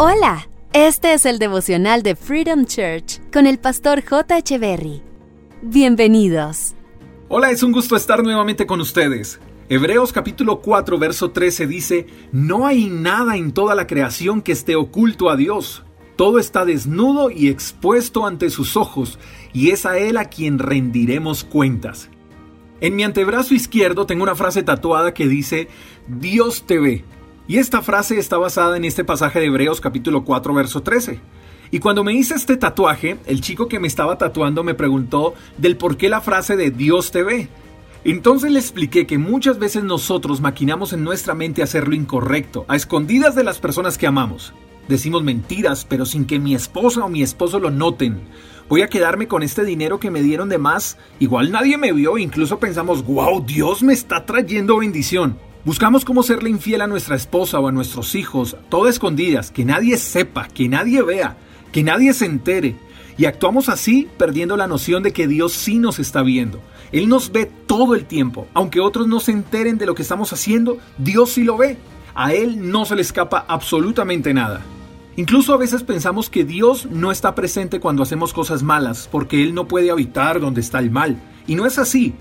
Hola, este es el devocional de Freedom Church con el pastor J. Berry. Bienvenidos. Hola, es un gusto estar nuevamente con ustedes. Hebreos capítulo 4, verso 13 dice, No hay nada en toda la creación que esté oculto a Dios. Todo está desnudo y expuesto ante sus ojos, y es a Él a quien rendiremos cuentas. En mi antebrazo izquierdo tengo una frase tatuada que dice, Dios te ve. Y esta frase está basada en este pasaje de Hebreos capítulo 4, verso 13. Y cuando me hice este tatuaje, el chico que me estaba tatuando me preguntó del por qué la frase de Dios te ve. Entonces le expliqué que muchas veces nosotros maquinamos en nuestra mente hacer lo incorrecto, a escondidas de las personas que amamos. Decimos mentiras, pero sin que mi esposa o mi esposo lo noten. Voy a quedarme con este dinero que me dieron de más. Igual nadie me vio, incluso pensamos, wow, Dios me está trayendo bendición. Buscamos cómo serle infiel a nuestra esposa o a nuestros hijos, todo escondidas, que nadie sepa, que nadie vea, que nadie se entere. Y actuamos así perdiendo la noción de que Dios sí nos está viendo. Él nos ve todo el tiempo. Aunque otros no se enteren de lo que estamos haciendo, Dios sí lo ve. A Él no se le escapa absolutamente nada. Incluso a veces pensamos que Dios no está presente cuando hacemos cosas malas, porque Él no puede habitar donde está el mal. Y no es así.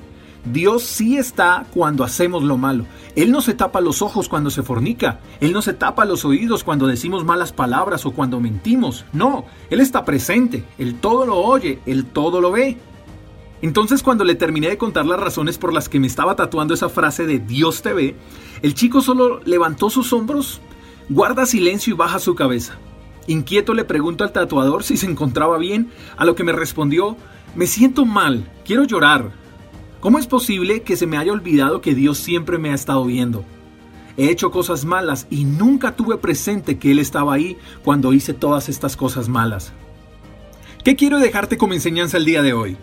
Dios sí está cuando hacemos lo malo. Él no se tapa los ojos cuando se fornica. Él no se tapa los oídos cuando decimos malas palabras o cuando mentimos. No, Él está presente. Él todo lo oye. Él todo lo ve. Entonces cuando le terminé de contar las razones por las que me estaba tatuando esa frase de Dios te ve, el chico solo levantó sus hombros, guarda silencio y baja su cabeza. Inquieto le pregunto al tatuador si se encontraba bien, a lo que me respondió, me siento mal, quiero llorar. ¿Cómo es posible que se me haya olvidado que Dios siempre me ha estado viendo? He hecho cosas malas y nunca tuve presente que Él estaba ahí cuando hice todas estas cosas malas. ¿Qué quiero dejarte como enseñanza el día de hoy?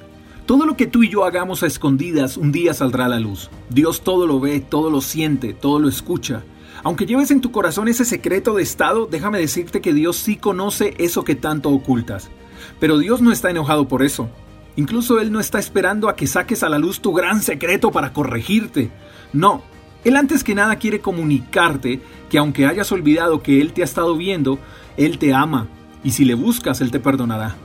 Todo lo que tú y yo hagamos a escondidas un día saldrá a la luz. Dios todo lo ve, todo lo siente, todo lo escucha. Aunque lleves en tu corazón ese secreto de estado, déjame decirte que Dios sí conoce eso que tanto ocultas. Pero Dios no está enojado por eso. Incluso Él no está esperando a que saques a la luz tu gran secreto para corregirte. No, Él antes que nada quiere comunicarte que aunque hayas olvidado que Él te ha estado viendo, Él te ama, y si le buscas, Él te perdonará.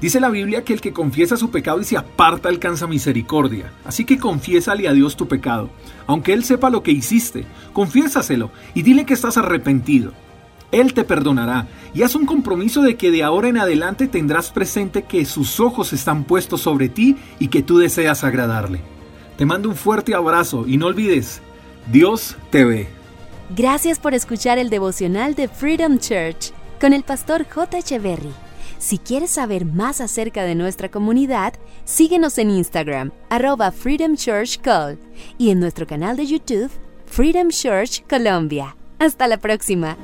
Dice la Biblia que el que confiesa su pecado y se aparta alcanza misericordia. Así que confiésale a Dios tu pecado. Aunque Él sepa lo que hiciste, confiésaselo y dile que estás arrepentido. Él te perdonará y haz un compromiso de que de ahora en adelante tendrás presente que sus ojos están puestos sobre ti y que tú deseas agradarle. Te mando un fuerte abrazo y no olvides, Dios te ve. Gracias por escuchar el devocional de Freedom Church con el pastor J. Echeverry. Si quieres saber más acerca de nuestra comunidad, síguenos en Instagram, arroba Freedom Church y en nuestro canal de YouTube, Freedom Church Colombia. Hasta la próxima.